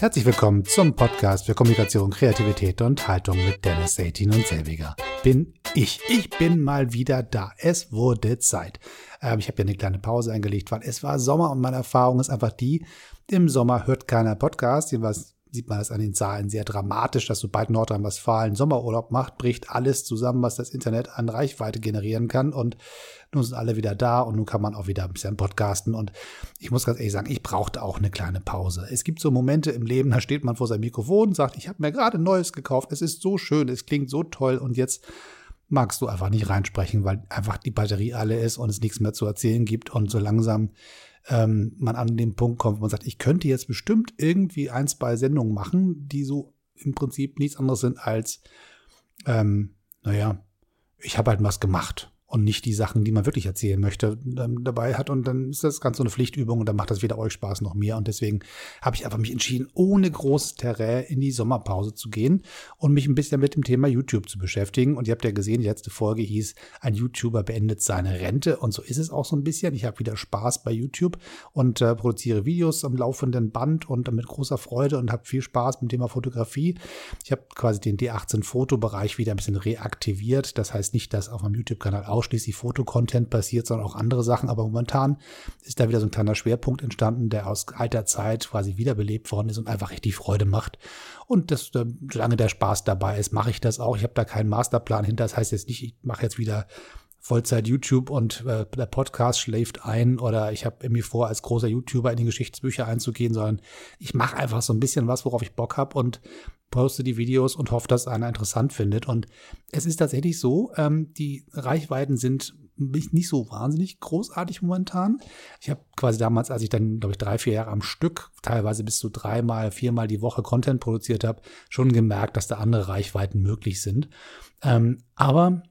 Herzlich willkommen zum Podcast für Kommunikation, Kreativität und Haltung mit Dennis Satin und Selbiger. Bin ich. Ich bin mal wieder da. Es wurde Zeit. Ähm, ich habe ja eine kleine Pause eingelegt, weil es war Sommer und meine Erfahrung ist einfach die, im Sommer hört keiner Podcast, jedenfalls sieht man das an den Zahlen sehr dramatisch, dass sobald Nordrhein-Westfalen Sommerurlaub macht, bricht alles zusammen, was das Internet an Reichweite generieren kann. Und nun sind alle wieder da und nun kann man auch wieder ein bisschen podcasten. Und ich muss ganz ehrlich sagen, ich brauchte auch eine kleine Pause. Es gibt so Momente im Leben, da steht man vor seinem Mikrofon und sagt, ich habe mir gerade Neues gekauft, es ist so schön, es klingt so toll und jetzt magst du einfach nicht reinsprechen, weil einfach die Batterie alle ist und es nichts mehr zu erzählen gibt und so langsam ähm, man an den Punkt kommt, wo man sagt, ich könnte jetzt bestimmt irgendwie ein, zwei Sendungen machen, die so im Prinzip nichts anderes sind als, ähm, naja, ich habe halt was gemacht und nicht die Sachen, die man wirklich erzählen möchte, ähm, dabei hat. Und dann ist das ganz so eine Pflichtübung und dann macht das weder euch Spaß noch mir. Und deswegen habe ich einfach mich entschieden, ohne großes Terrain in die Sommerpause zu gehen und mich ein bisschen mit dem Thema YouTube zu beschäftigen. Und ihr habt ja gesehen, die letzte Folge hieß, ein YouTuber beendet seine Rente. Und so ist es auch so ein bisschen. Ich habe wieder Spaß bei YouTube und äh, produziere Videos am laufenden Band und mit großer Freude und habe viel Spaß mit dem Thema Fotografie. Ich habe quasi den D18-Fotobereich wieder ein bisschen reaktiviert. Das heißt nicht, dass auf meinem YouTube-Kanal auch ausschließlich Fotocontent passiert, sondern auch andere Sachen. Aber momentan ist da wieder so ein kleiner Schwerpunkt entstanden, der aus alter Zeit quasi wiederbelebt worden ist und einfach richtig Freude macht. Und das, solange der Spaß dabei ist, mache ich das auch. Ich habe da keinen Masterplan hinter. Das heißt jetzt nicht, ich mache jetzt wieder Vollzeit YouTube und äh, der Podcast schläft ein oder ich habe irgendwie vor, als großer YouTuber in die Geschichtsbücher einzugehen, sondern ich mache einfach so ein bisschen was, worauf ich Bock habe und poste die Videos und hoffe, dass einer interessant findet. Und es ist tatsächlich so, ähm, die Reichweiten sind nicht so wahnsinnig großartig momentan. Ich habe quasi damals, als ich dann, glaube ich, drei, vier Jahre am Stück, teilweise bis zu dreimal, viermal die Woche Content produziert habe, schon gemerkt, dass da andere Reichweiten möglich sind. Ähm, aber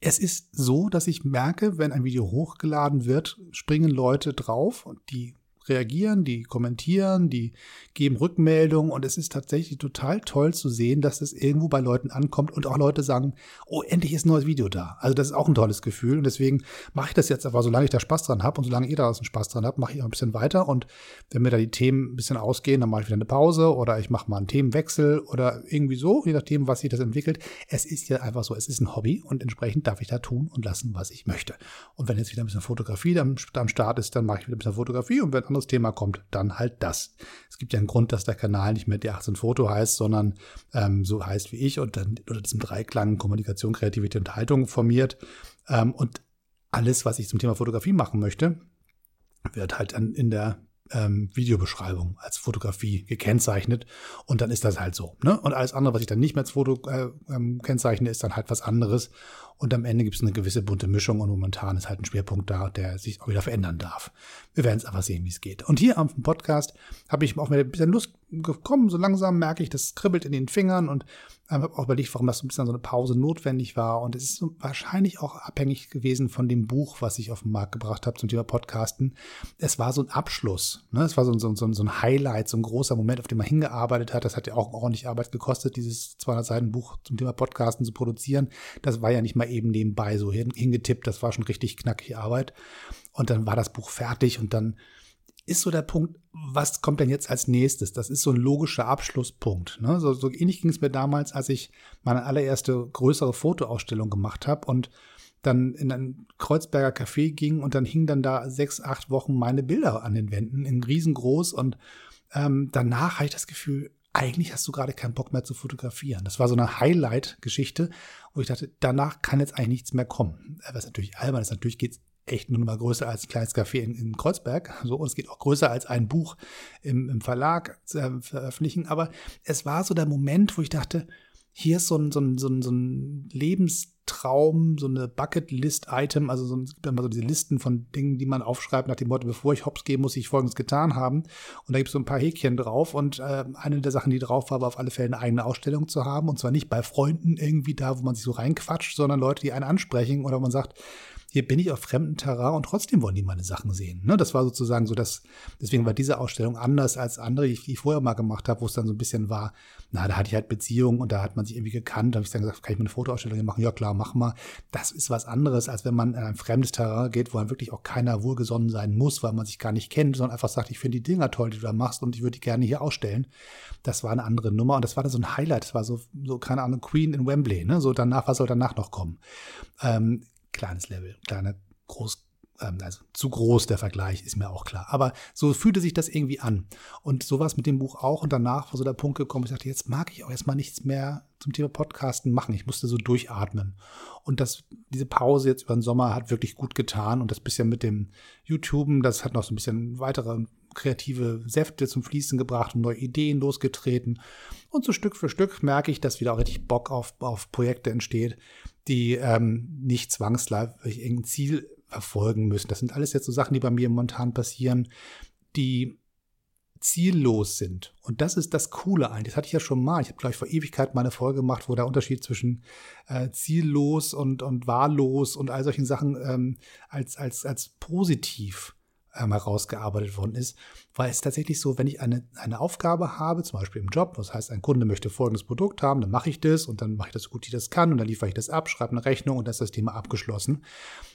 es ist so, dass ich merke, wenn ein Video hochgeladen wird, springen Leute drauf und die reagieren, die kommentieren, die geben Rückmeldungen und es ist tatsächlich total toll zu sehen, dass es irgendwo bei Leuten ankommt und auch Leute sagen, oh, endlich ist ein neues Video da. Also das ist auch ein tolles Gefühl und deswegen mache ich das jetzt aber, solange ich da Spaß dran habe und solange ihr da einen Spaß dran habt, mache ich auch ein bisschen weiter und wenn mir da die Themen ein bisschen ausgehen, dann mache ich wieder eine Pause oder ich mache mal einen Themenwechsel oder irgendwie so, je nachdem, was sich das entwickelt. Es ist ja einfach so, es ist ein Hobby und entsprechend darf ich da tun und lassen, was ich möchte. Und wenn jetzt wieder ein bisschen Fotografie am Start ist, dann mache ich wieder ein bisschen Fotografie und wenn anderes Thema kommt, dann halt das. Es gibt ja einen Grund, dass der Kanal nicht mehr D18 Foto heißt, sondern ähm, so heißt wie ich und dann unter diesem Dreiklang Kommunikation, Kreativität und Haltung formiert. Ähm, und alles, was ich zum Thema Fotografie machen möchte, wird halt dann in der ähm, Videobeschreibung als Fotografie gekennzeichnet und dann ist das halt so. Ne? Und alles andere, was ich dann nicht mehr als Foto äh, ähm, kennzeichne, ist dann halt was anderes. Und am Ende gibt es eine gewisse bunte Mischung und momentan ist halt ein Schwerpunkt da, der sich auch wieder verändern darf. Wir werden es aber sehen, wie es geht. Und hier am Podcast habe ich auch mal ein bisschen Lust gekommen. So langsam merke ich, das kribbelt in den Fingern und ähm, habe auch überlegt, warum das so ein bisschen so eine Pause notwendig war. Und es ist so wahrscheinlich auch abhängig gewesen von dem Buch, was ich auf den Markt gebracht habe zum Thema Podcasten. Es war so ein Abschluss. Ne? Es war so, so, so, so ein Highlight, so ein großer Moment, auf den man hingearbeitet hat. Das hat ja auch ordentlich Arbeit gekostet, dieses 200 Seiten Buch zum Thema Podcasten zu produzieren. Das war ja nicht mal eben nebenbei so hingetippt. Das war schon richtig knackige Arbeit. Und dann war das Buch fertig und dann ist so der Punkt, was kommt denn jetzt als nächstes? Das ist so ein logischer Abschlusspunkt. Ne? So, so ähnlich ging es mir damals, als ich meine allererste größere Fotoausstellung gemacht habe und dann in ein Kreuzberger Café ging und dann hingen dann da sechs, acht Wochen meine Bilder an den Wänden in riesengroß und ähm, danach hatte ich das Gefühl, eigentlich hast du gerade keinen Bock mehr zu fotografieren. Das war so eine Highlight-Geschichte, wo ich dachte, danach kann jetzt eigentlich nichts mehr kommen. Was natürlich albern ist, natürlich geht es echt nur mal größer als ein kleines Café in, in Kreuzberg. So, und es geht auch größer als ein Buch im, im Verlag äh, veröffentlichen. Aber es war so der Moment, wo ich dachte, hier ist so ein, so ein, so ein, so ein Lebenstraum, so eine Bucketlist-Item, also so, es gibt immer so diese Listen von Dingen, die man aufschreibt nach dem Motto, bevor ich hops gehe, muss ich Folgendes getan haben. Und da gibt es so ein paar Häkchen drauf und äh, eine der Sachen, die drauf war, war auf alle Fälle eine eigene Ausstellung zu haben und zwar nicht bei Freunden irgendwie da, wo man sich so reinquatscht, sondern Leute, die einen ansprechen oder man sagt, hier bin ich auf fremdem Terrain und trotzdem wollen die meine Sachen sehen. Ne? Das war sozusagen so, dass, deswegen war diese Ausstellung anders als andere, die ich vorher mal gemacht habe, wo es dann so ein bisschen war, na, da hatte ich halt Beziehungen und da hat man sich irgendwie gekannt. Da habe ich dann gesagt, kann ich mir eine Fotoausstellung machen? Ja, klar, mach mal. Das ist was anderes, als wenn man in ein fremdes Terrain geht, wo man wirklich auch keiner wohlgesonnen sein muss, weil man sich gar nicht kennt, sondern einfach sagt, ich finde die Dinger toll, die du da machst und ich würde die gerne hier ausstellen. Das war eine andere Nummer und das war dann so ein Highlight. Das war so, so keine Ahnung, Queen in Wembley, ne? So danach, was soll danach noch kommen? Ähm, kleines Level, kleine, groß, also zu groß der Vergleich, ist mir auch klar. Aber so fühlte sich das irgendwie an. Und so es mit dem Buch auch. Und danach war so der Punkt gekommen, ich dachte, jetzt mag ich auch erstmal nichts mehr zum Thema Podcasten machen. Ich musste so durchatmen. Und das, diese Pause jetzt über den Sommer hat wirklich gut getan. Und das bisschen mit dem YouTuben, das hat noch so ein bisschen weitere kreative Säfte zum Fließen gebracht und neue Ideen losgetreten. Und so Stück für Stück merke ich, dass wieder auch richtig Bock auf, auf Projekte entsteht, die ähm, nicht zwangsläufig irgendein Ziel verfolgen müssen. Das sind alles jetzt so Sachen, die bei mir momentan passieren, die ziellos sind. Und das ist das Coole eigentlich. Das hatte ich ja schon mal. Ich habe, glaube ich, vor Ewigkeit mal eine Folge gemacht, wo der Unterschied zwischen äh, ziellos und, und wahllos und all solchen Sachen ähm, als, als, als positiv ähm, herausgearbeitet worden ist. Weil es tatsächlich so, wenn ich eine, eine Aufgabe habe, zum Beispiel im Job, das heißt, ein Kunde möchte folgendes Produkt haben, dann mache ich das und dann mache ich das so gut, wie das kann und dann liefere ich das ab, schreibe eine Rechnung und dann ist das Thema abgeschlossen.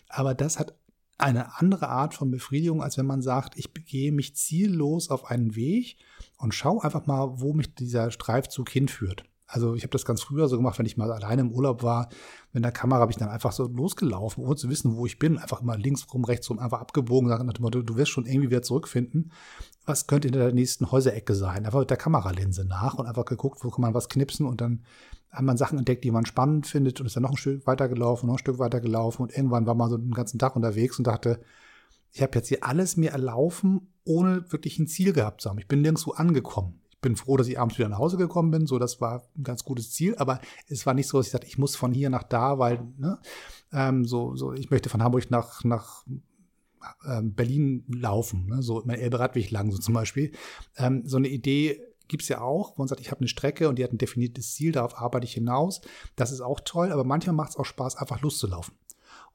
Aber das hat eine andere Art von Befriedigung, als wenn man sagt, ich begehe mich ziellos auf einen Weg und schaue einfach mal, wo mich dieser Streifzug hinführt. Also ich habe das ganz früher so gemacht, wenn ich mal alleine im Urlaub war. Mit der Kamera habe ich dann einfach so losgelaufen, ohne zu wissen, wo ich bin. Einfach immer links rum, rechts rum, einfach abgebogen. Nach dem Motto, du wirst schon irgendwie wieder zurückfinden. Was könnte in der nächsten Häuserecke sein? Einfach mit der Kameralinse nach und einfach geguckt, wo kann man was knipsen. Und dann hat man Sachen entdeckt, die man spannend findet und ist dann noch ein Stück weiter gelaufen, noch ein Stück weiter gelaufen. Und irgendwann war man so den ganzen Tag unterwegs und dachte, ich habe jetzt hier alles mir erlaufen, ohne wirklich ein Ziel gehabt zu haben. Ich bin nirgendwo angekommen bin froh, dass ich abends wieder nach Hause gekommen bin. So, das war ein ganz gutes Ziel. Aber es war nicht so, dass ich sagte, ich muss von hier nach da, weil, ne, ähm, so, so, ich möchte von Hamburg nach, nach ähm, Berlin laufen, ne, so mein Elbe-Radweg lang, so zum Beispiel. Ähm, so eine Idee gibt es ja auch, wo man sagt, ich habe eine Strecke und die hat ein definiertes Ziel, darauf arbeite ich hinaus. Das ist auch toll, aber manchmal macht es auch Spaß, einfach loszulaufen.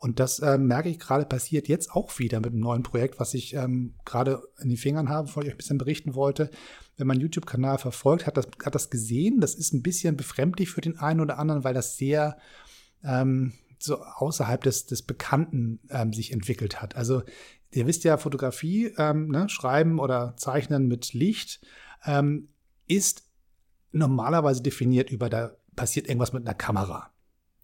Und das äh, merke ich gerade passiert jetzt auch wieder mit einem neuen Projekt, was ich ähm, gerade in den Fingern habe, von ich euch ein bisschen berichten wollte. Wenn man YouTube-Kanal verfolgt, hat das, hat das gesehen. Das ist ein bisschen befremdlich für den einen oder anderen, weil das sehr ähm, so außerhalb des, des Bekannten ähm, sich entwickelt hat. Also ihr wisst ja, Fotografie, ähm, ne, Schreiben oder Zeichnen mit Licht ähm, ist normalerweise definiert über, da passiert irgendwas mit einer Kamera.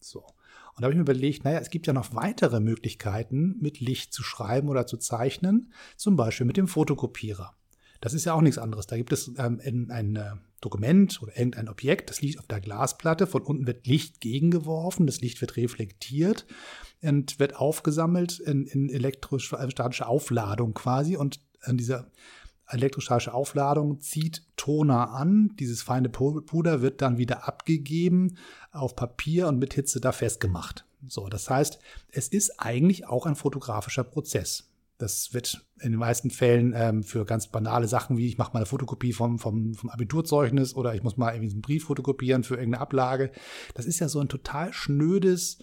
So. Und da habe ich mir überlegt, naja, es gibt ja noch weitere Möglichkeiten, mit Licht zu schreiben oder zu zeichnen, zum Beispiel mit dem Fotokopierer. Das ist ja auch nichts anderes. Da gibt es ähm, ein äh, Dokument oder irgendein Objekt, das liegt auf der Glasplatte, von unten wird Licht gegengeworfen, das Licht wird reflektiert und wird aufgesammelt in, in elektrostatische Aufladung quasi und in dieser elektrostatische Aufladung zieht Toner an. Dieses feine Puder wird dann wieder abgegeben auf Papier und mit Hitze da festgemacht. So, das heißt, es ist eigentlich auch ein fotografischer Prozess. Das wird in den meisten Fällen ähm, für ganz banale Sachen wie ich mache mal eine Fotokopie vom, vom, vom Abiturzeugnis oder ich muss mal irgendwie einen Brief fotokopieren für irgendeine Ablage. Das ist ja so ein total schnödes,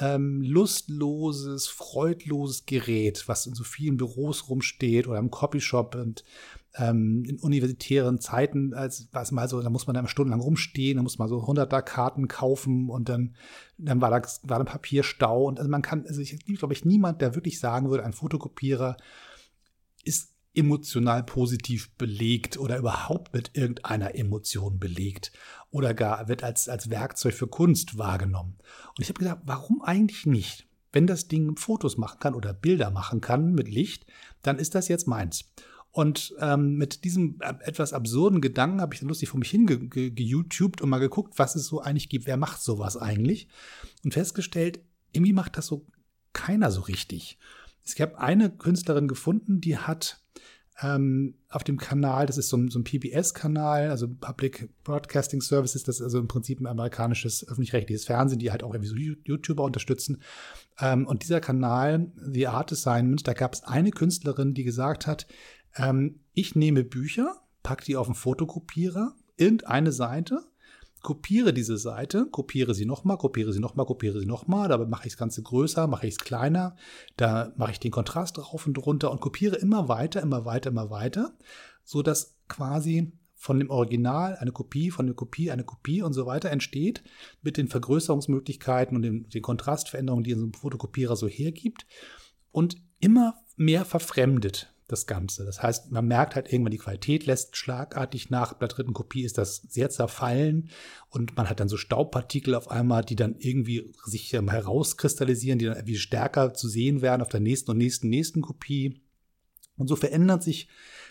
ähm, lustloses, freudloses Gerät, was in so vielen Büros rumsteht oder im Copyshop und ähm, in universitären Zeiten, als was mal so, da muss man dann stundenlang rumstehen, da muss man so 100er Karten kaufen und dann, dann war da, war da Papierstau und also man kann, also ich glaube ich niemand, der wirklich sagen würde, ein Fotokopierer ist emotional positiv belegt oder überhaupt mit irgendeiner Emotion belegt oder gar wird als, als Werkzeug für Kunst wahrgenommen. Und ich habe gedacht, warum eigentlich nicht? Wenn das Ding Fotos machen kann oder Bilder machen kann mit Licht, dann ist das jetzt meins. Und ähm, mit diesem äh, etwas absurden Gedanken habe ich dann lustig vor mich hingeYouTubed und mal geguckt, was es so eigentlich gibt. Wer macht sowas eigentlich? Und festgestellt, irgendwie macht das so keiner so richtig. Es gab eine Künstlerin gefunden, die hat ähm, auf dem Kanal, das ist so ein, so ein PBS-Kanal, also Public Broadcasting Services, das ist also im Prinzip ein amerikanisches öffentlich-rechtliches Fernsehen, die halt auch irgendwie so YouTuber unterstützen. Ähm, und dieser Kanal, The Art Assignment, da gab es eine Künstlerin, die gesagt hat, ähm, ich nehme Bücher, packe die auf den Fotokopierer, irgendeine Seite kopiere diese Seite, kopiere sie nochmal, kopiere sie nochmal, kopiere sie nochmal, dabei mache ich das Ganze größer, mache ich es kleiner, da mache ich den Kontrast rauf und runter und kopiere immer weiter, immer weiter, immer weiter, so dass quasi von dem Original, eine Kopie von der Kopie, eine Kopie und so weiter entsteht, mit den Vergrößerungsmöglichkeiten und den, den Kontrastveränderungen, die so ein Fotokopierer so hergibt und immer mehr verfremdet das Ganze. Das heißt, man merkt halt irgendwann, die Qualität lässt schlagartig nach. Bei der dritten Kopie ist das sehr zerfallen und man hat dann so Staubpartikel auf einmal, die dann irgendwie sich herauskristallisieren, die dann irgendwie stärker zu sehen werden auf der nächsten und nächsten, nächsten Kopie. Und so verändert sich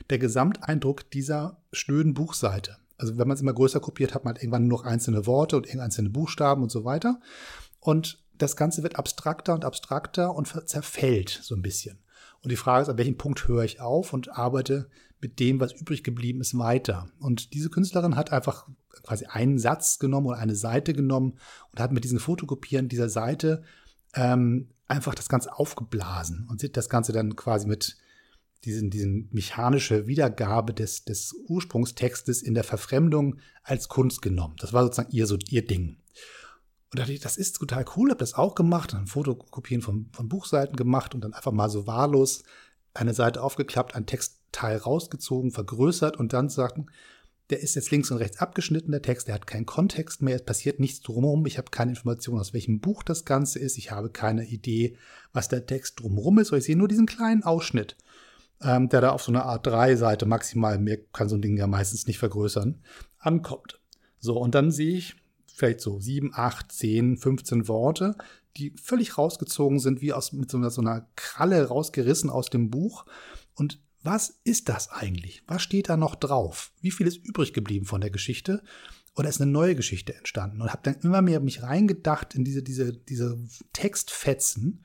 der Gesamteindruck dieser schnöden Buchseite. Also wenn man es immer größer kopiert, hat man halt irgendwann nur noch einzelne Worte und einzelne Buchstaben und so weiter. Und das Ganze wird abstrakter und abstrakter und zerfällt so ein bisschen. Und die Frage ist, an welchem Punkt höre ich auf und arbeite mit dem, was übrig geblieben ist, weiter. Und diese Künstlerin hat einfach quasi einen Satz genommen oder eine Seite genommen und hat mit diesen Fotokopieren dieser Seite ähm, einfach das Ganze aufgeblasen und sieht das Ganze dann quasi mit diesen, diesen mechanische Wiedergabe des, des Ursprungstextes in der Verfremdung als Kunst genommen. Das war sozusagen ihr, so ihr Ding. Und da dachte ich, das ist total cool, habe das auch gemacht, dann Fotokopien von, von Buchseiten gemacht und dann einfach mal so wahllos eine Seite aufgeklappt, ein Textteil rausgezogen, vergrößert und dann sagten, der ist jetzt links und rechts abgeschnitten, der Text, der hat keinen Kontext mehr, es passiert nichts drumherum, ich habe keine Information, aus welchem Buch das Ganze ist, ich habe keine Idee, was der Text drumherum ist, ich sehe nur diesen kleinen Ausschnitt, ähm, der da auf so einer Art 3-Seite maximal, mehr kann so ein Ding ja meistens nicht vergrößern, ankommt. So, und dann sehe ich, vielleicht so sieben, acht, zehn, 15 Worte, die völlig rausgezogen sind, wie aus, mit so einer, so einer Kralle rausgerissen aus dem Buch. Und was ist das eigentlich? Was steht da noch drauf? Wie viel ist übrig geblieben von der Geschichte? Oder ist eine neue Geschichte entstanden? Und habe dann immer mehr mich reingedacht in diese, diese, diese Textfetzen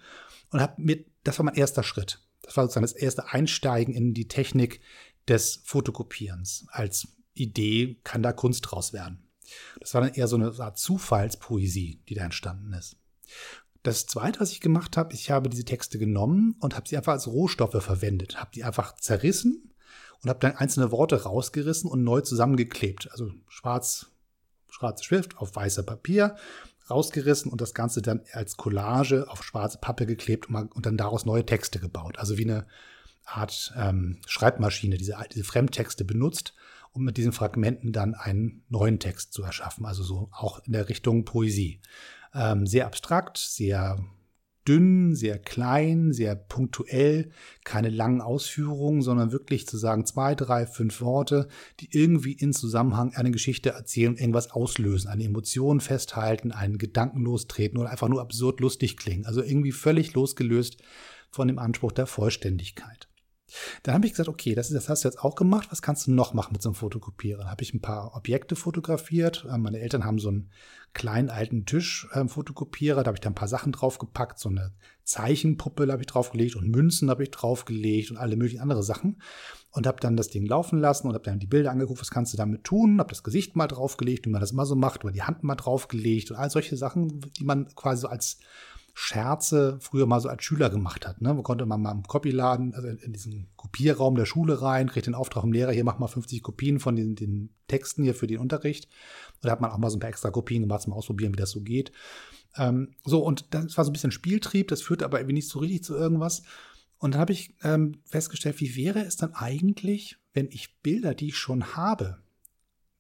und habe mir, das war mein erster Schritt. Das war sozusagen das erste Einsteigen in die Technik des Fotokopierens. Als Idee kann da Kunst draus werden. Das war dann eher so eine Art Zufallspoesie, die da entstanden ist. Das zweite, was ich gemacht habe, ich habe diese Texte genommen und habe sie einfach als Rohstoffe verwendet, habe die einfach zerrissen und habe dann einzelne Worte rausgerissen und neu zusammengeklebt. Also schwarz, schwarze Schrift auf weißer Papier rausgerissen und das Ganze dann als Collage auf schwarze Pappe geklebt und, dann daraus neue Texte gebaut. Also wie eine Art ähm, Schreibmaschine, diese, diese Fremdtexte benutzt um mit diesen Fragmenten dann einen neuen Text zu erschaffen. Also so auch in der Richtung Poesie. Ähm, sehr abstrakt, sehr dünn, sehr klein, sehr punktuell, keine langen Ausführungen, sondern wirklich zu sagen zwei, drei, fünf Worte, die irgendwie in Zusammenhang eine Geschichte erzählen, irgendwas auslösen, eine Emotion festhalten, einen Gedanken lostreten oder einfach nur absurd lustig klingen. Also irgendwie völlig losgelöst von dem Anspruch der Vollständigkeit. Dann habe ich gesagt, okay, das, ist, das hast du jetzt auch gemacht, was kannst du noch machen mit so einem Fotokopierer? Dann habe ich ein paar Objekte fotografiert. Ähm, meine Eltern haben so einen kleinen alten Tisch-Fotokopierer, ähm, da habe ich da ein paar Sachen draufgepackt, so eine Zeichenpuppe habe ich draufgelegt und Münzen habe ich draufgelegt und alle möglichen andere Sachen. Und habe dann das Ding laufen lassen und habe dann die Bilder angeguckt, was kannst du damit tun, habe das Gesicht mal draufgelegt, wie man das immer so macht, oder die Hand mal draufgelegt und all solche Sachen, die man quasi so als Scherze früher mal so als Schüler gemacht hat. Ne? Wo konnte man mal im Copyladen, also in diesen Kopierraum der Schule rein, kriegt den Auftrag vom Lehrer, hier mach mal 50 Kopien von den, den Texten hier für den Unterricht. Und da hat man auch mal so ein paar extra Kopien gemacht, zum Ausprobieren, wie das so geht. Ähm, so, und das war so ein bisschen Spieltrieb, das führte aber irgendwie nicht so richtig zu irgendwas. Und dann habe ich ähm, festgestellt, wie wäre es dann eigentlich, wenn ich Bilder, die ich schon habe,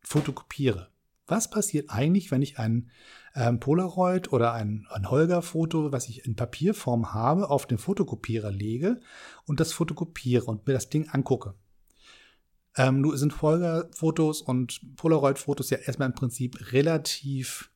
fotokopiere? Was passiert eigentlich, wenn ich ein ähm, Polaroid oder ein, ein Holger-Foto, was ich in Papierform habe, auf den Fotokopierer lege und das fotokopiere und mir das Ding angucke? Ähm, nun sind Holger-Fotos und Polaroid-Fotos ja erstmal im Prinzip relativ,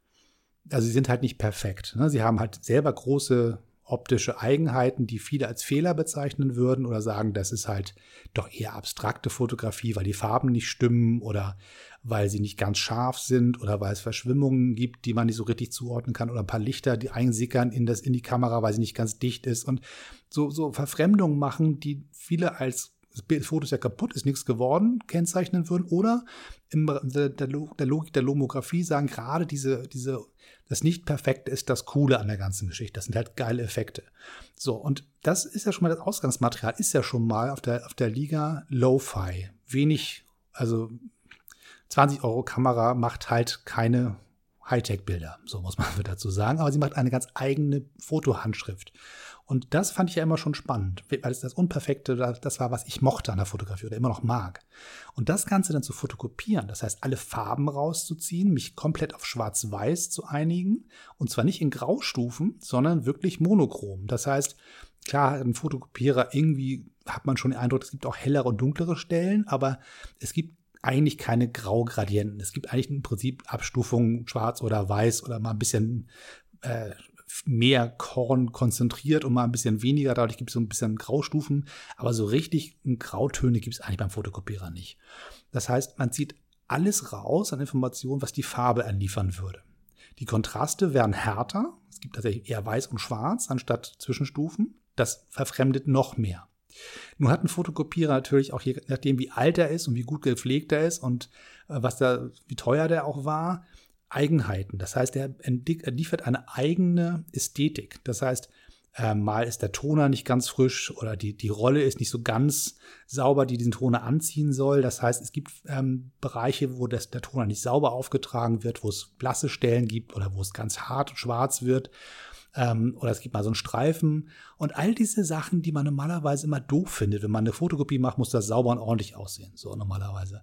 also sie sind halt nicht perfekt. Ne? Sie haben halt selber große optische Eigenheiten, die viele als Fehler bezeichnen würden oder sagen, das ist halt doch eher abstrakte Fotografie, weil die Farben nicht stimmen oder weil sie nicht ganz scharf sind oder weil es Verschwimmungen gibt, die man nicht so richtig zuordnen kann oder ein paar Lichter, die einsickern in, das, in die Kamera, weil sie nicht ganz dicht ist und so, so Verfremdungen machen, die viele als das Foto ist ja kaputt, ist nichts geworden, kennzeichnen würden. Oder in der, Logik der Lomographie sagen gerade diese, diese, das Nicht-Perfekte ist das Coole an der ganzen Geschichte. Das sind halt geile Effekte. So, und das ist ja schon mal das Ausgangsmaterial, ist ja schon mal auf der, auf der Liga Lo-Fi. Wenig, also 20 Euro Kamera macht halt keine Hightech-Bilder, so muss man dazu sagen, aber sie macht eine ganz eigene Fotohandschrift. Und das fand ich ja immer schon spannend, weil es das Unperfekte, das war, was ich mochte an der Fotografie oder immer noch mag. Und das Ganze dann zu fotokopieren, das heißt, alle Farben rauszuziehen, mich komplett auf Schwarz-Weiß zu einigen und zwar nicht in Graustufen, sondern wirklich monochrom. Das heißt, klar, ein Fotokopierer irgendwie hat man schon den Eindruck, es gibt auch hellere und dunklere Stellen, aber es gibt eigentlich keine Graugradienten. Es gibt eigentlich im Prinzip Abstufungen schwarz oder weiß oder mal ein bisschen äh, mehr Korn konzentriert und mal ein bisschen weniger. Dadurch gibt es so ein bisschen Graustufen. Aber so richtig Grautöne gibt es eigentlich beim Fotokopierer nicht. Das heißt, man zieht alles raus an Informationen, was die Farbe anliefern würde. Die Kontraste werden härter. Es gibt tatsächlich eher weiß und schwarz anstatt Zwischenstufen. Das verfremdet noch mehr. Nun hat ein Fotokopierer natürlich auch, je nachdem wie alt er ist und wie gut gepflegt er ist und äh, was da, wie teuer der auch war, Eigenheiten. Das heißt, er, liefert eine eigene Ästhetik. Das heißt, äh, mal ist der Toner nicht ganz frisch oder die, die Rolle ist nicht so ganz sauber, die diesen Toner anziehen soll. Das heißt, es gibt ähm, Bereiche, wo das, der Toner nicht sauber aufgetragen wird, wo es blasse Stellen gibt oder wo es ganz hart und schwarz wird. Ähm, oder es gibt mal so einen Streifen. Und all diese Sachen, die man normalerweise immer doof findet, wenn man eine Fotokopie macht, muss das sauber und ordentlich aussehen. So normalerweise.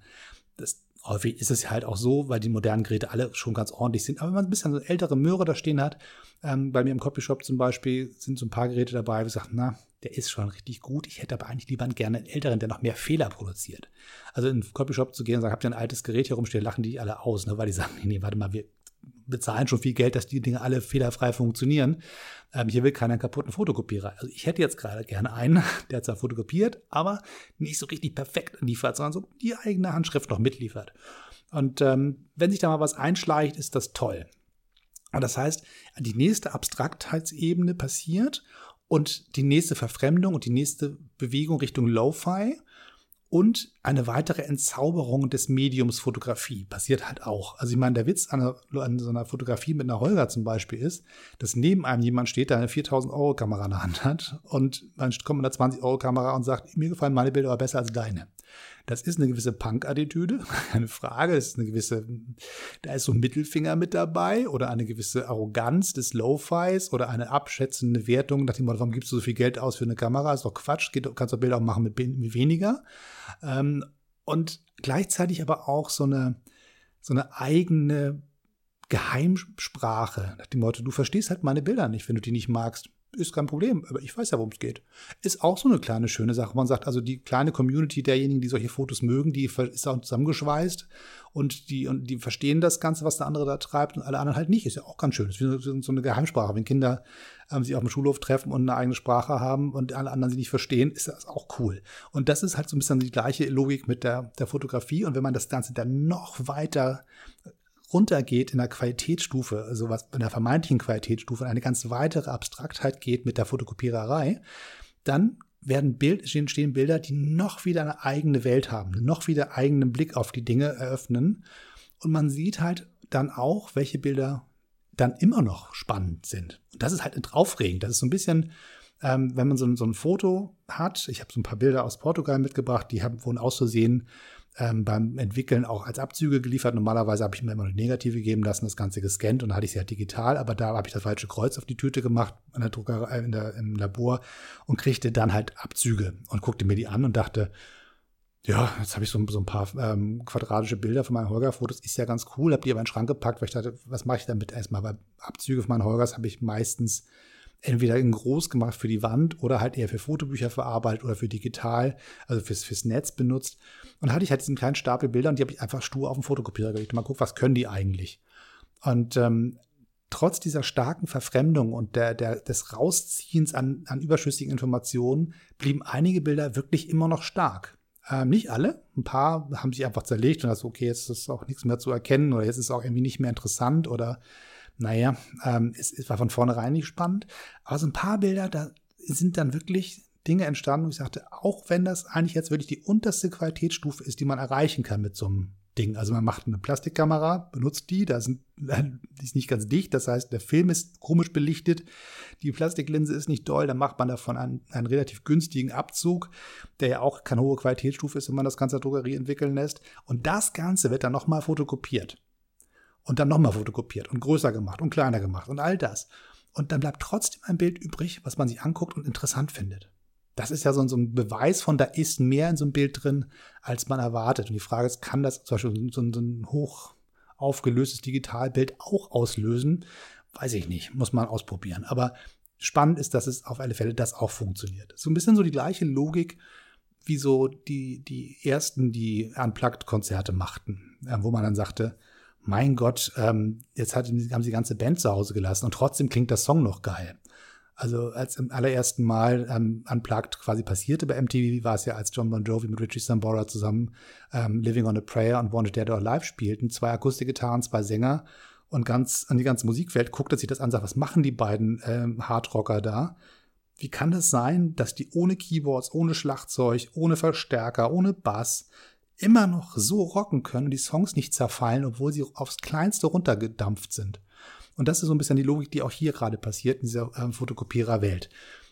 Das, häufig ist es halt auch so, weil die modernen Geräte alle schon ganz ordentlich sind. Aber wenn man ein bisschen so ältere Möhre da stehen hat, ähm, bei mir im Copyshop zum Beispiel sind so ein paar Geräte dabei, wo ich sage, na, der ist schon richtig gut. Ich hätte aber eigentlich lieber gerne einen älteren, der noch mehr Fehler produziert. Also in den Copyshop zu gehen und sagen, habt ihr ein altes Gerät hier rumstehen, lachen die alle aus, ne, weil die sagen, nee, nee, warte mal, wir bezahlen schon viel Geld, dass die Dinge alle fehlerfrei funktionieren. Ähm, hier will keiner einen kaputten Fotokopierer. Also ich hätte jetzt gerade gerne einen, der zwar fotokopiert, aber nicht so richtig perfekt liefert, sondern so die eigene Handschrift noch mitliefert. Und ähm, wenn sich da mal was einschleicht, ist das toll. Und das heißt, die nächste Abstraktheitsebene passiert und die nächste Verfremdung und die nächste Bewegung Richtung Lo-Fi und eine weitere Entzauberung des Mediums Fotografie passiert halt auch. Also ich meine, der Witz an, an so einer Fotografie mit einer Holger zum Beispiel ist, dass neben einem jemand steht, der eine 4000 Euro Kamera in der Hand hat und dann kommt mit einer 20 Euro Kamera und sagt, mir gefallen meine Bilder aber besser als deine. Das ist eine gewisse Punk-Attitüde, keine Frage. Das ist eine gewisse, da ist so ein Mittelfinger mit dabei oder eine gewisse Arroganz des Lo-Fis oder eine abschätzende Wertung nach dem Motto, warum gibst du so viel Geld aus für eine Kamera? Ist doch Quatsch, geht, kannst du Bilder auch machen mit, mit weniger. Ähm, und gleichzeitig aber auch so eine, so eine eigene Geheimsprache nach dem Motto, du verstehst halt meine Bilder nicht, wenn du die nicht magst ist kein Problem, aber ich weiß ja, worum es geht. Ist auch so eine kleine schöne Sache. Man sagt also, die kleine Community derjenigen, die solche Fotos mögen, die ist auch zusammengeschweißt und die, und die verstehen das Ganze, was der andere da treibt und alle anderen halt nicht. Ist ja auch ganz schön. Das ist so eine Geheimsprache. Wenn Kinder ähm, sich auf dem Schulhof treffen und eine eigene Sprache haben und alle anderen sie nicht verstehen, ist das auch cool. Und das ist halt so ein bisschen die gleiche Logik mit der, der Fotografie. Und wenn man das Ganze dann noch weiter runtergeht in der Qualitätsstufe, also was in der vermeintlichen Qualitätsstufe, eine ganz weitere Abstraktheit geht mit der Fotokopiererei, dann werden Bild, entstehen Bilder, die noch wieder eine eigene Welt haben, noch wieder eigenen Blick auf die Dinge eröffnen. Und man sieht halt dann auch, welche Bilder dann immer noch spannend sind. Und das ist halt aufregend. Das ist so ein bisschen, ähm, wenn man so, so, ein Foto hat. Ich habe so ein paar Bilder aus Portugal mitgebracht, die haben, wurden auszusehen ähm, beim Entwickeln auch als Abzüge geliefert. Normalerweise habe ich mir immer eine negative geben lassen, das Ganze gescannt und dann hatte ich sie halt digital, aber da habe ich das falsche Kreuz auf die Tüte gemacht in der Druckerei, in der, im Labor und kriegte dann halt Abzüge und guckte mir die an und dachte, ja, jetzt habe ich so, so ein paar ähm, quadratische Bilder von meinen Holger-Fotos, ist ja ganz cool, habe die aber in den Schrank gepackt, weil ich dachte, was mache ich damit erstmal? Weil Abzüge von meinen Holgers habe ich meistens entweder in groß gemacht für die Wand oder halt eher für Fotobücher verarbeitet oder für digital, also fürs, fürs Netz benutzt. Und hatte ich halt diesen kleinen Stapel Bilder und die habe ich einfach stur auf den Fotokopierer gelegt. Und mal gucken, was können die eigentlich? Und ähm, trotz dieser starken Verfremdung und der, der, des Rausziehens an, an überschüssigen Informationen blieben einige Bilder wirklich immer noch stark. Ähm, nicht alle. Ein paar haben sich einfach zerlegt und das okay, jetzt ist auch nichts mehr zu erkennen oder jetzt ist auch irgendwie nicht mehr interessant oder naja, ähm, es, es war von vornherein nicht spannend. Aber so ein paar Bilder, da sind dann wirklich Dinge entstanden, wo ich sagte, auch wenn das eigentlich jetzt wirklich die unterste Qualitätsstufe ist, die man erreichen kann mit so einem Ding. Also man macht eine Plastikkamera, benutzt die, da sind, die ist nicht ganz dicht, das heißt, der Film ist komisch belichtet, die Plastiklinse ist nicht doll, dann macht man davon einen, einen relativ günstigen Abzug, der ja auch keine hohe Qualitätsstufe ist, wenn man das Ganze Drogerie entwickeln lässt. Und das Ganze wird dann nochmal fotokopiert und dann nochmal fotokopiert und größer gemacht und kleiner gemacht und all das. Und dann bleibt trotzdem ein Bild übrig, was man sich anguckt und interessant findet. Das ist ja so, ein Beweis von, da ist mehr in so einem Bild drin, als man erwartet. Und die Frage ist, kann das zum Beispiel so ein, hoch aufgelöstes Digitalbild auch auslösen? Weiß ich nicht, muss man ausprobieren. Aber spannend ist, dass es auf alle Fälle das auch funktioniert. So ein bisschen so die gleiche Logik wie so die, die ersten, die Unplugged-Konzerte machten, äh, wo man dann sagte, mein Gott, ähm, jetzt haben sie die ganze Band zu Hause gelassen und trotzdem klingt das Song noch geil. Also als im allerersten Mal ähm, Unplugged quasi passierte bei MTV, war es ja, als John Bon Jovi mit Richie Sambora zusammen ähm, Living on a Prayer und Wanted Dead or Alive spielten. Zwei Akustikgitarren, zwei Sänger und ganz an die ganze Musikwelt guckte sich das an, sagt, was machen die beiden ähm, Hardrocker da? Wie kann das sein, dass die ohne Keyboards, ohne Schlagzeug, ohne Verstärker, ohne Bass immer noch so rocken können und die Songs nicht zerfallen, obwohl sie aufs Kleinste runtergedampft sind? Und das ist so ein bisschen die Logik, die auch hier gerade passiert in dieser äh, Fotokopierer-Welt.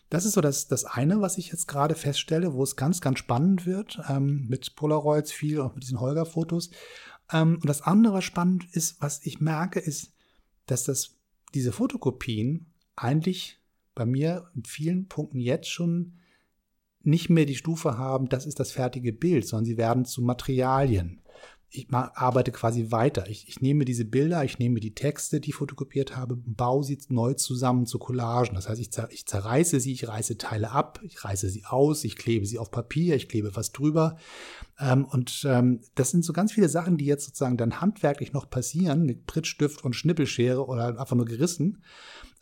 Das ist so das, das eine, was ich jetzt gerade feststelle, wo es ganz, ganz spannend wird, ähm, mit Polaroids viel, auch mit diesen Holger-Fotos. Ähm, und das andere, was spannend ist, was ich merke, ist, dass das, diese Fotokopien eigentlich bei mir in vielen Punkten jetzt schon nicht mehr die Stufe haben, das ist das fertige Bild, sondern sie werden zu Materialien ich arbeite quasi weiter. Ich, ich, nehme diese Bilder, ich nehme die Texte, die ich fotokopiert habe, baue sie neu zusammen zu Collagen. Das heißt, ich, zer, ich zerreiße sie, ich reiße Teile ab, ich reiße sie aus, ich klebe sie auf Papier, ich klebe was drüber. Ähm, und ähm, das sind so ganz viele Sachen, die jetzt sozusagen dann handwerklich noch passieren, mit Prittstift und Schnippelschere oder einfach nur gerissen,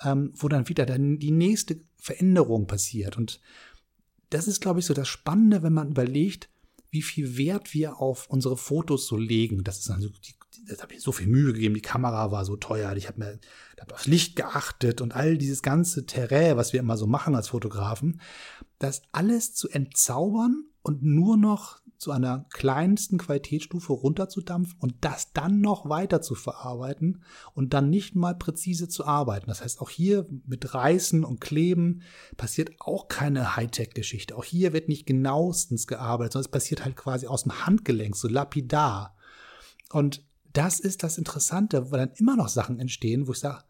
ähm, wo dann wieder dann die nächste Veränderung passiert. Und das ist, glaube ich, so das Spannende, wenn man überlegt, wie viel Wert wir auf unsere Fotos so legen. Das ist also, das habe ich so viel Mühe gegeben. Die Kamera war so teuer. Ich habe mir hab aufs Licht geachtet und all dieses ganze Terrain, was wir immer so machen als Fotografen, das alles zu entzaubern und nur noch zu einer kleinsten Qualitätsstufe runterzudampfen und das dann noch weiter zu verarbeiten und dann nicht mal präzise zu arbeiten. Das heißt, auch hier mit Reißen und Kleben passiert auch keine Hightech-Geschichte. Auch hier wird nicht genauestens gearbeitet, sondern es passiert halt quasi aus dem Handgelenk, so lapidar. Und das ist das Interessante, weil dann immer noch Sachen entstehen, wo ich sage,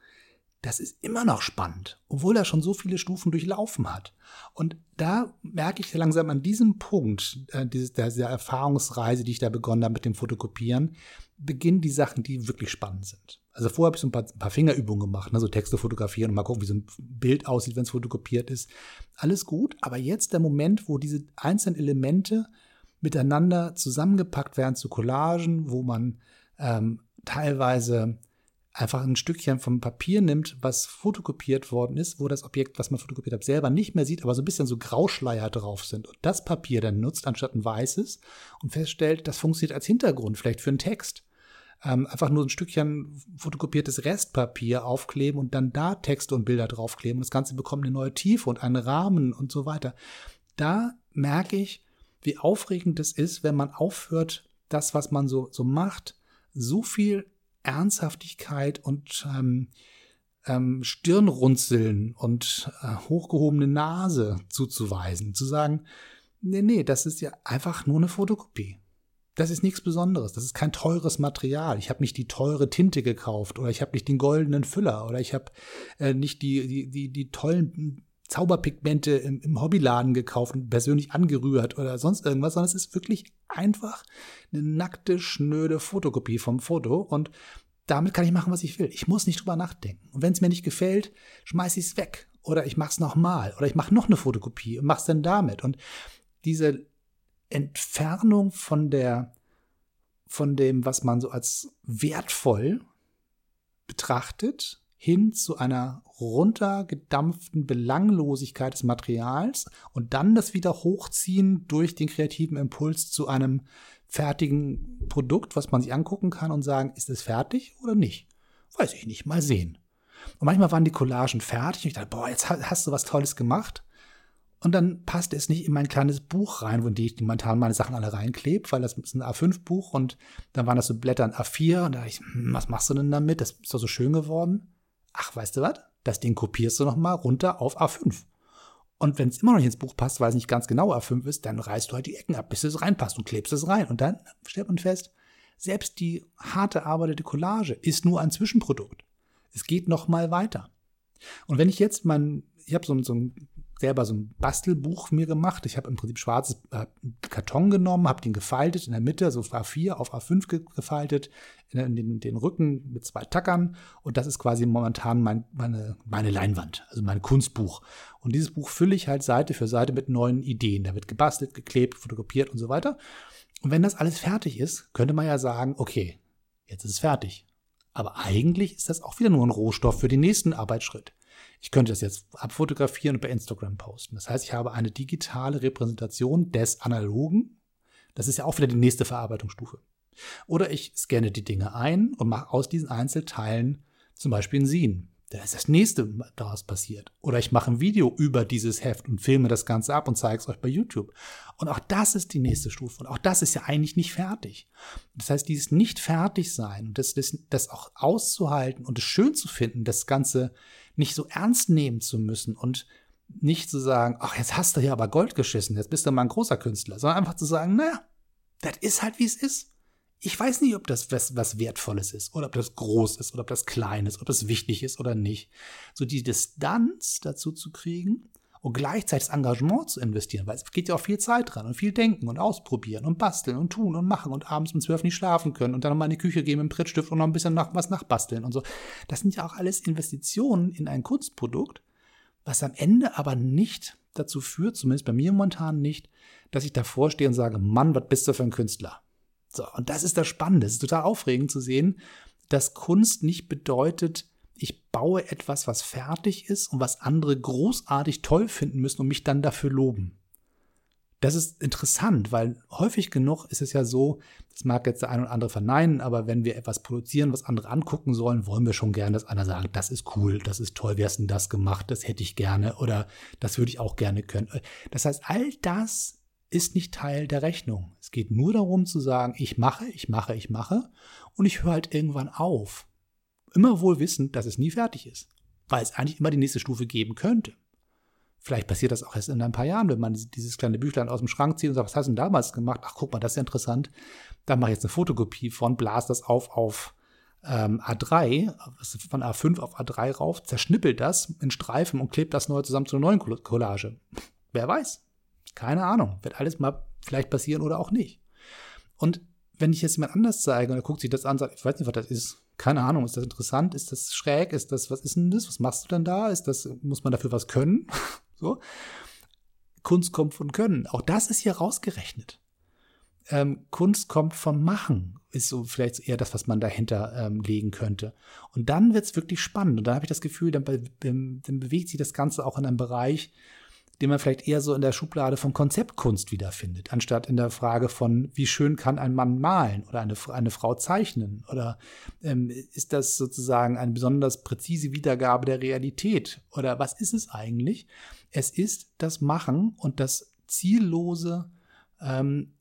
das ist immer noch spannend, obwohl er schon so viele Stufen durchlaufen hat. Und da merke ich langsam an diesem Punkt, äh, dieses, dieser Erfahrungsreise, die ich da begonnen habe mit dem Fotokopieren, beginnen die Sachen, die wirklich spannend sind. Also vorher habe ich so ein paar, ein paar Fingerübungen gemacht, ne, so Texte fotografieren und mal gucken, wie so ein Bild aussieht, wenn es fotokopiert ist. Alles gut, aber jetzt der Moment, wo diese einzelnen Elemente miteinander zusammengepackt werden zu Collagen, wo man ähm, teilweise einfach ein Stückchen vom Papier nimmt, was fotokopiert worden ist, wo das Objekt, was man fotokopiert hat, selber nicht mehr sieht, aber so ein bisschen so Grauschleier drauf sind und das Papier dann nutzt anstatt ein weißes und feststellt, das funktioniert als Hintergrund, vielleicht für einen Text. Ähm, einfach nur ein Stückchen fotokopiertes Restpapier aufkleben und dann da Texte und Bilder draufkleben. Das Ganze bekommt eine neue Tiefe und einen Rahmen und so weiter. Da merke ich, wie aufregend es ist, wenn man aufhört, das, was man so, so macht, so viel Ernsthaftigkeit und ähm, ähm, Stirnrunzeln und äh, hochgehobene Nase zuzuweisen, zu sagen, nee, nee, das ist ja einfach nur eine Fotokopie. Das ist nichts Besonderes. Das ist kein teures Material. Ich habe nicht die teure Tinte gekauft oder ich habe nicht den goldenen Füller oder ich habe äh, nicht die, die, die, die tollen Zauberpigmente im, im Hobbyladen gekauft und persönlich angerührt oder sonst irgendwas, sondern es ist wirklich einfach eine nackte, schnöde Fotokopie vom Foto und damit kann ich machen, was ich will. Ich muss nicht drüber nachdenken. Und wenn es mir nicht gefällt, schmeiße ich es weg oder ich mache es nochmal oder ich mache noch eine Fotokopie und mache es dann damit. Und diese Entfernung von der von dem, was man so als wertvoll betrachtet, hin zu einer runtergedampften Belanglosigkeit des Materials und dann das wieder hochziehen durch den kreativen Impuls zu einem fertigen Produkt, was man sich angucken kann und sagen, ist es fertig oder nicht? Weiß ich nicht, mal sehen. Und manchmal waren die Collagen fertig und ich dachte, boah, jetzt hast du was Tolles gemacht. Und dann passte es nicht in mein kleines Buch rein, wo ich momentan meine Sachen alle reinklebe, weil das ist ein A5-Buch und dann waren das so Blätter in A4 und da dachte ich, hm, was machst du denn damit? Das ist doch so schön geworden ach, weißt du was? Das Ding kopierst du nochmal runter auf A5. Und wenn es immer noch nicht ins Buch passt, weil es nicht ganz genau A5 ist, dann reißt du halt die Ecken ab, bis es reinpasst und klebst es rein. Und dann stellt man fest, selbst die hart erarbeitete Collage ist nur ein Zwischenprodukt. Es geht noch mal weiter. Und wenn ich jetzt mein, ich habe so, so ein selber so ein Bastelbuch mir gemacht. Ich habe im Prinzip schwarzes äh, Karton genommen, habe den gefaltet in der Mitte, so A4 auf A5 ge gefaltet, in den, den, Rücken mit zwei Tackern. Und das ist quasi momentan mein, meine, meine Leinwand, also mein Kunstbuch. Und dieses Buch fülle ich halt Seite für Seite mit neuen Ideen. Da wird gebastelt, geklebt, fotokopiert und so weiter. Und wenn das alles fertig ist, könnte man ja sagen, okay, jetzt ist es fertig. Aber eigentlich ist das auch wieder nur ein Rohstoff für den nächsten Arbeitsschritt. Ich könnte das jetzt abfotografieren und bei Instagram posten. Das heißt, ich habe eine digitale Repräsentation des Analogen. Das ist ja auch wieder die nächste Verarbeitungsstufe. Oder ich scanne die Dinge ein und mache aus diesen Einzelteilen zum Beispiel ein Scene. Da ist das nächste daraus passiert. Oder ich mache ein Video über dieses Heft und filme das Ganze ab und zeige es euch bei YouTube. Und auch das ist die nächste Stufe. Und auch das ist ja eigentlich nicht fertig. Das heißt, dieses nicht fertig sein und das, das, das auch auszuhalten und es schön zu finden, das Ganze nicht so ernst nehmen zu müssen und nicht zu sagen, ach, jetzt hast du hier aber Gold geschissen, jetzt bist du mal ein großer Künstler, sondern einfach zu sagen, naja, das ist halt, wie es ist. Ich weiß nicht, ob das was, was Wertvolles ist oder ob das groß ist oder ob das klein ist, ob das wichtig ist oder nicht. So die Distanz dazu zu kriegen und gleichzeitig das Engagement zu investieren, weil es geht ja auch viel Zeit dran und viel denken und ausprobieren und basteln und tun und machen und abends um zwölf nicht schlafen können und dann nochmal in die Küche gehen mit dem Prittstift und noch ein bisschen nach, was nachbasteln und so. Das sind ja auch alles Investitionen in ein Kunstprodukt, was am Ende aber nicht dazu führt, zumindest bei mir momentan nicht, dass ich davor stehe und sage, Mann, was bist du für ein Künstler? So, und das ist das Spannende. Es ist total aufregend zu sehen, dass Kunst nicht bedeutet, ich baue etwas, was fertig ist und was andere großartig toll finden müssen und mich dann dafür loben. Das ist interessant, weil häufig genug ist es ja so, das mag jetzt der ein oder andere verneinen, aber wenn wir etwas produzieren, was andere angucken sollen, wollen wir schon gerne, dass einer sagt, das ist cool, das ist toll, wie hast denn das gemacht, das hätte ich gerne oder das würde ich auch gerne können. Das heißt, all das ist nicht Teil der Rechnung. Es geht nur darum zu sagen, ich mache, ich mache, ich mache und ich höre halt irgendwann auf. Immer wohl wissend, dass es nie fertig ist, weil es eigentlich immer die nächste Stufe geben könnte. Vielleicht passiert das auch erst in ein paar Jahren, wenn man dieses kleine Büchlein aus dem Schrank zieht und sagt, was hast du denn damals gemacht? Ach, guck mal, das ist ja interessant. Da mache ich jetzt eine Fotokopie von, blas das auf auf ähm, A3, von A5 auf A3 rauf, zerschnippelt das in Streifen und klebt das neu zusammen zu einer neuen Collage. Wer weiß? Keine Ahnung. Wird alles mal vielleicht passieren oder auch nicht. Und wenn ich jetzt jemand anders zeige und er guckt sich das an und sagt, ich weiß nicht, was das ist, keine Ahnung, ist das interessant, ist das schräg, ist das, was ist denn das, was machst du denn da, ist das, muss man dafür was können? so. Kunst kommt von Können. Auch das ist hier rausgerechnet. Ähm, Kunst kommt vom Machen, ist so vielleicht eher das, was man dahinter ähm, legen könnte. Und dann wird es wirklich spannend. Und da habe ich das Gefühl, dann, dann, bewegt sich das Ganze auch in einem Bereich, den man vielleicht eher so in der Schublade von Konzeptkunst wiederfindet, anstatt in der Frage von, wie schön kann ein Mann malen oder eine, eine Frau zeichnen? Oder ähm, ist das sozusagen eine besonders präzise Wiedergabe der Realität? Oder was ist es eigentlich? Es ist das Machen und das ziellose ähm,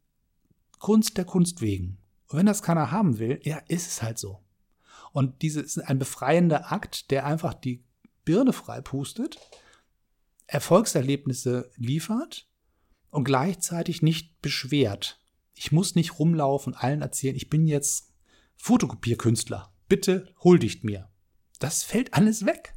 Kunst der Kunst wegen. Und wenn das keiner haben will, ja, ist es halt so. Und dieses ist ein befreiender Akt, der einfach die Birne frei pustet Erfolgserlebnisse liefert und gleichzeitig nicht beschwert. Ich muss nicht rumlaufen und allen erzählen, ich bin jetzt Fotokopierkünstler. Bitte huldigt mir. Das fällt alles weg.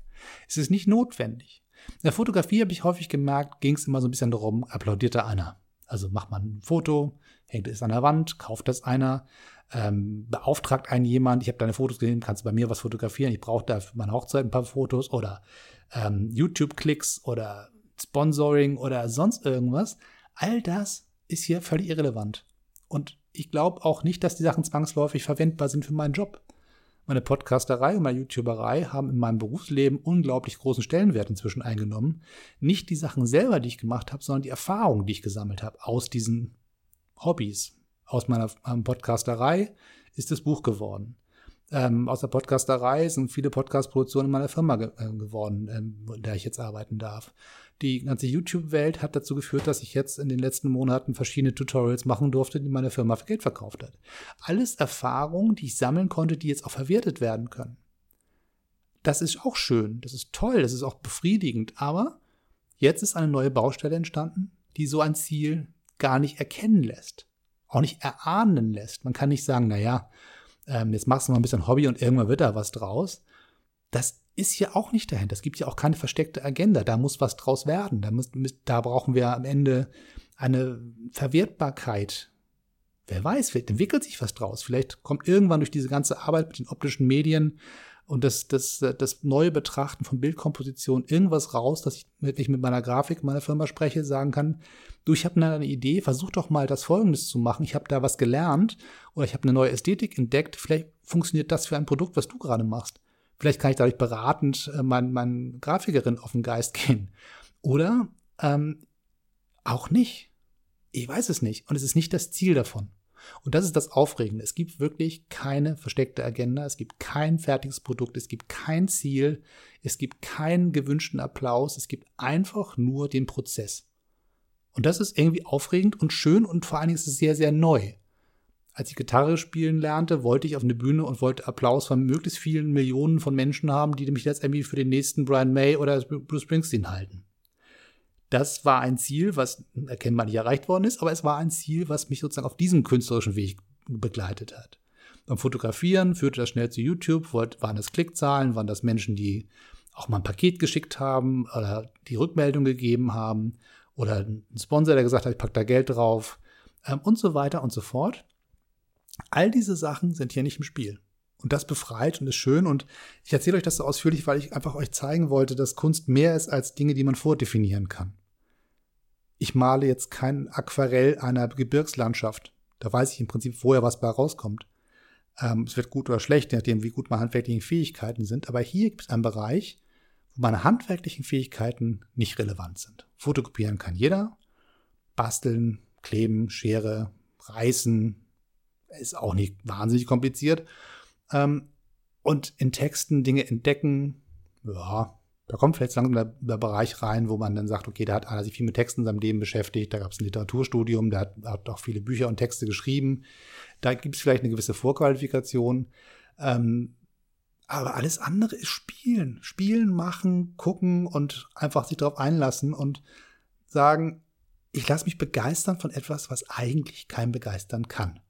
Es ist nicht notwendig. In der Fotografie habe ich häufig gemerkt, ging es immer so ein bisschen darum, applaudierte einer. Also macht man ein Foto, hängt es an der Wand, kauft das einer, ähm, beauftragt einen jemand, ich habe deine Fotos gesehen, kannst du bei mir was fotografieren, ich brauche da für meine Hochzeit ein paar Fotos oder ähm, YouTube-Klicks oder Sponsoring oder sonst irgendwas. All das ist hier völlig irrelevant. Und ich glaube auch nicht, dass die Sachen zwangsläufig verwendbar sind für meinen Job. Meine Podcasterei und meine YouTuberei haben in meinem Berufsleben unglaublich großen Stellenwert inzwischen eingenommen. Nicht die Sachen selber, die ich gemacht habe, sondern die Erfahrungen, die ich gesammelt habe aus diesen Hobbys. Aus meiner Podcasterei ist das Buch geworden ähm, aus der Podcasterei sind viele Podcast-Produktionen in meiner Firma ge äh, geworden, ähm, in der ich jetzt arbeiten darf. Die ganze YouTube-Welt hat dazu geführt, dass ich jetzt in den letzten Monaten verschiedene Tutorials machen durfte, die meine Firma für Geld verkauft hat. Alles Erfahrungen, die ich sammeln konnte, die jetzt auch verwertet werden können. Das ist auch schön, das ist toll, das ist auch befriedigend, aber jetzt ist eine neue Baustelle entstanden, die so ein Ziel gar nicht erkennen lässt, auch nicht erahnen lässt. Man kann nicht sagen, na ja, ähm, jetzt machst du mal ein bisschen Hobby und irgendwann wird da was draus. Das ist hier auch nicht dahinter. Es gibt ja auch keine versteckte Agenda. Da muss was draus werden. Da, muss, da brauchen wir am Ende eine Verwertbarkeit. Wer weiß, vielleicht entwickelt sich was draus. Vielleicht kommt irgendwann durch diese ganze Arbeit mit den optischen Medien und das, das, das neue Betrachten von Bildkomposition irgendwas raus, dass ich wirklich mit meiner Grafik meiner Firma spreche, sagen kann, du, ich habe eine Idee, versuch doch mal das Folgendes zu machen. Ich habe da was gelernt oder ich habe eine neue Ästhetik entdeckt. Vielleicht funktioniert das für ein Produkt, was du gerade machst. Vielleicht kann ich dadurch beratend äh, meinen mein Grafikerin auf den Geist gehen. Oder ähm, auch nicht. Ich weiß es nicht. Und es ist nicht das Ziel davon. Und das ist das Aufregende. Es gibt wirklich keine versteckte Agenda. Es gibt kein fertiges Produkt. Es gibt kein Ziel. Es gibt keinen gewünschten Applaus. Es gibt einfach nur den Prozess. Und das ist irgendwie aufregend und schön und vor allen Dingen ist es sehr, sehr neu als ich Gitarre spielen lernte, wollte ich auf eine Bühne und wollte Applaus von möglichst vielen Millionen von Menschen haben, die mich jetzt irgendwie für den nächsten Brian May oder Bruce Springsteen halten. Das war ein Ziel, was erkennbar nicht erreicht worden ist, aber es war ein Ziel, was mich sozusagen auf diesem künstlerischen Weg begleitet hat. Beim Fotografieren führte das schnell zu YouTube, waren das Klickzahlen, waren das Menschen, die auch mal ein Paket geschickt haben oder die Rückmeldung gegeben haben oder ein Sponsor, der gesagt hat, ich pack da Geld drauf ähm, und so weiter und so fort. All diese Sachen sind hier nicht im Spiel. Und das befreit und ist schön. Und ich erzähle euch das so ausführlich, weil ich einfach euch zeigen wollte, dass Kunst mehr ist als Dinge, die man vordefinieren kann. Ich male jetzt kein Aquarell einer Gebirgslandschaft. Da weiß ich im Prinzip vorher, was bei rauskommt. Ähm, es wird gut oder schlecht, je nachdem, wie gut meine handwerklichen Fähigkeiten sind. Aber hier gibt es einen Bereich, wo meine handwerklichen Fähigkeiten nicht relevant sind. Fotokopieren kann jeder. Basteln, kleben, Schere, reißen, ist auch nicht wahnsinnig kompliziert. Ähm, und in Texten Dinge entdecken, ja, da kommt vielleicht langsam der, der, Bereich rein, wo man dann sagt, okay, da hat einer sich viel mit Texten in seinem Leben beschäftigt, da gab es ein Literaturstudium, der hat, hat, auch viele Bücher und Texte geschrieben. Da gibt es vielleicht eine gewisse Vorqualifikation. Ähm, aber alles andere ist Spielen. Spielen, machen, gucken und einfach sich darauf einlassen und sagen, ich lasse mich begeistern von etwas, was eigentlich kein begeistern kann.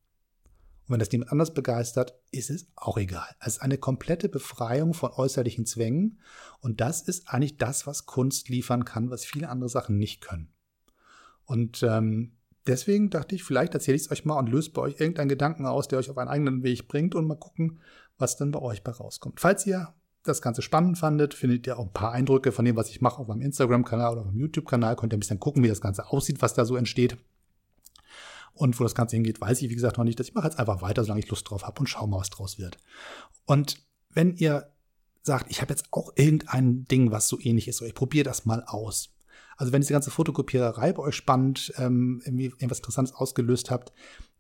Und wenn das niemand anders begeistert, ist es auch egal. Es ist eine komplette Befreiung von äußerlichen Zwängen. Und das ist eigentlich das, was Kunst liefern kann, was viele andere Sachen nicht können. Und ähm, deswegen dachte ich, vielleicht erzähle ich es euch mal und löse bei euch irgendeinen Gedanken aus, der euch auf einen eigenen Weg bringt und mal gucken, was dann bei euch bei rauskommt. Falls ihr das Ganze spannend fandet, findet ihr auch ein paar Eindrücke von dem, was ich mache auf meinem Instagram-Kanal oder auf meinem YouTube-Kanal. Könnt ihr ein bisschen gucken, wie das Ganze aussieht, was da so entsteht. Und wo das Ganze hingeht, weiß ich, wie gesagt, noch nicht. Ich mache jetzt einfach weiter, solange ich Lust drauf habe und schaue mal, was draus wird. Und wenn ihr sagt, ich habe jetzt auch irgendein Ding, was so ähnlich ist, oder ich probiere das mal aus. Also wenn diese ganze Fotokopiererei bei euch spannend, ähm, irgendwie irgendwas Interessantes ausgelöst habt,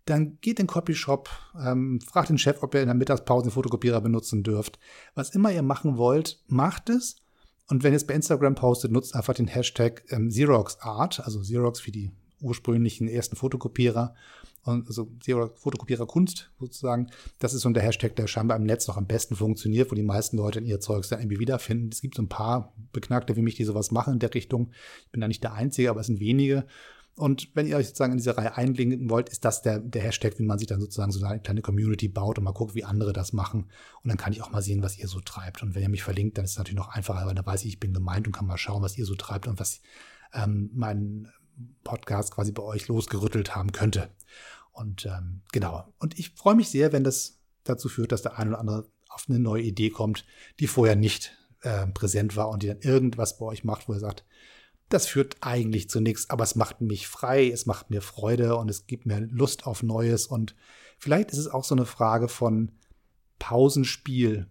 dann geht in den Copyshop, ähm, fragt den Chef, ob ihr in der Mittagspause einen Fotokopierer benutzen dürft. Was immer ihr machen wollt, macht es. Und wenn ihr es bei Instagram postet, nutzt einfach den Hashtag ähm, XeroxArt, also Xerox für die ursprünglichen ersten Fotokopierer, also Fotokopierer Kunst sozusagen. Das ist so der Hashtag, der scheinbar im Netz noch am besten funktioniert, wo die meisten Leute in ihr Zeugs dann irgendwie wiederfinden. Es gibt so ein paar Beknackte wie mich, die sowas machen in der Richtung. Ich bin da nicht der Einzige, aber es sind wenige. Und wenn ihr euch sozusagen in diese Reihe einlinken wollt, ist das der, der Hashtag, wie man sich dann sozusagen so eine kleine Community baut und mal guckt, wie andere das machen. Und dann kann ich auch mal sehen, was ihr so treibt. Und wenn ihr mich verlinkt, dann ist es natürlich noch einfacher, weil dann weiß ich, ich bin gemeint und kann mal schauen, was ihr so treibt und was ähm, mein Podcast quasi bei euch losgerüttelt haben könnte. Und ähm, genau. Und ich freue mich sehr, wenn das dazu führt, dass der eine oder andere auf eine neue Idee kommt, die vorher nicht äh, präsent war und die dann irgendwas bei euch macht, wo er sagt, das führt eigentlich zu nichts, aber es macht mich frei, es macht mir Freude und es gibt mir Lust auf Neues. Und vielleicht ist es auch so eine Frage von Pausenspiel,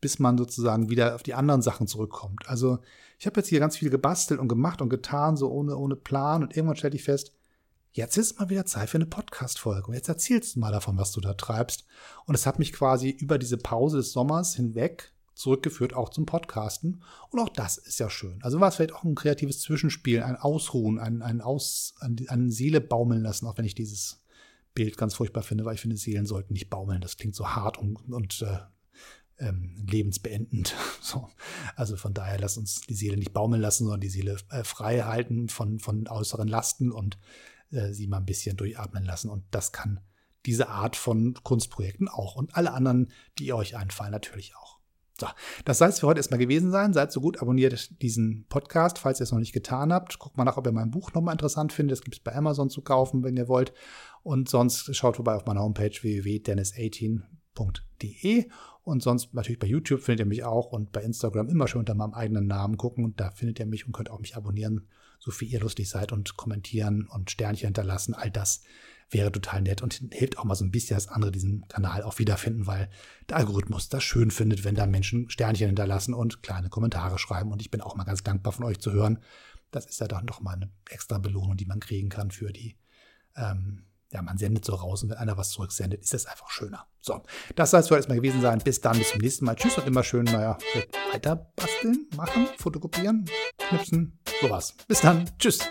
bis man sozusagen wieder auf die anderen Sachen zurückkommt. Also ich habe jetzt hier ganz viel gebastelt und gemacht und getan, so ohne, ohne Plan. Und irgendwann stellte ich fest, jetzt ist mal wieder Zeit für eine Podcast-Folge. Und jetzt erzählst du mal davon, was du da treibst. Und es hat mich quasi über diese Pause des Sommers hinweg zurückgeführt, auch zum Podcasten. Und auch das ist ja schön. Also war es vielleicht auch ein kreatives Zwischenspiel, ein Ausruhen, ein, ein, Aus, eine Seele baumeln lassen, auch wenn ich dieses Bild ganz furchtbar finde, weil ich finde, Seelen sollten nicht baumeln. Das klingt so hart und, und äh, ähm, lebensbeendend. So. Also von daher lasst uns die Seele nicht baumeln lassen, sondern die Seele äh, frei halten von, von äußeren Lasten und äh, sie mal ein bisschen durchatmen lassen. Und das kann diese Art von Kunstprojekten auch und alle anderen, die euch einfallen, natürlich auch. So, das soll es für heute erstmal gewesen sein. Seid so gut, abonniert diesen Podcast, falls ihr es noch nicht getan habt. Guckt mal nach, ob ihr mein Buch nochmal interessant findet. Das gibt es bei Amazon zu kaufen, wenn ihr wollt. Und sonst schaut vorbei auf meiner Homepage www.dennis18.de. Und sonst natürlich bei YouTube findet ihr mich auch und bei Instagram immer schön unter meinem eigenen Namen gucken. Und da findet ihr mich und könnt auch mich abonnieren, so viel ihr lustig seid und kommentieren und Sternchen hinterlassen. All das wäre total nett und hilft auch mal so ein bisschen, dass andere diesen Kanal auch wiederfinden, weil der Algorithmus das schön findet, wenn da Menschen Sternchen hinterlassen und kleine Kommentare schreiben. Und ich bin auch mal ganz dankbar von euch zu hören. Das ist ja dann doch mal eine extra Belohnung, die man kriegen kann für die, ähm, ja, man sendet so raus und wenn einer was zurücksendet, ist das einfach schöner. So, das soll es für erstmal gewesen sein. Bis dann, bis zum nächsten Mal. Tschüss und immer schön, naja, weiter basteln, machen, fotokopieren, knipsen, sowas. Bis dann. Tschüss.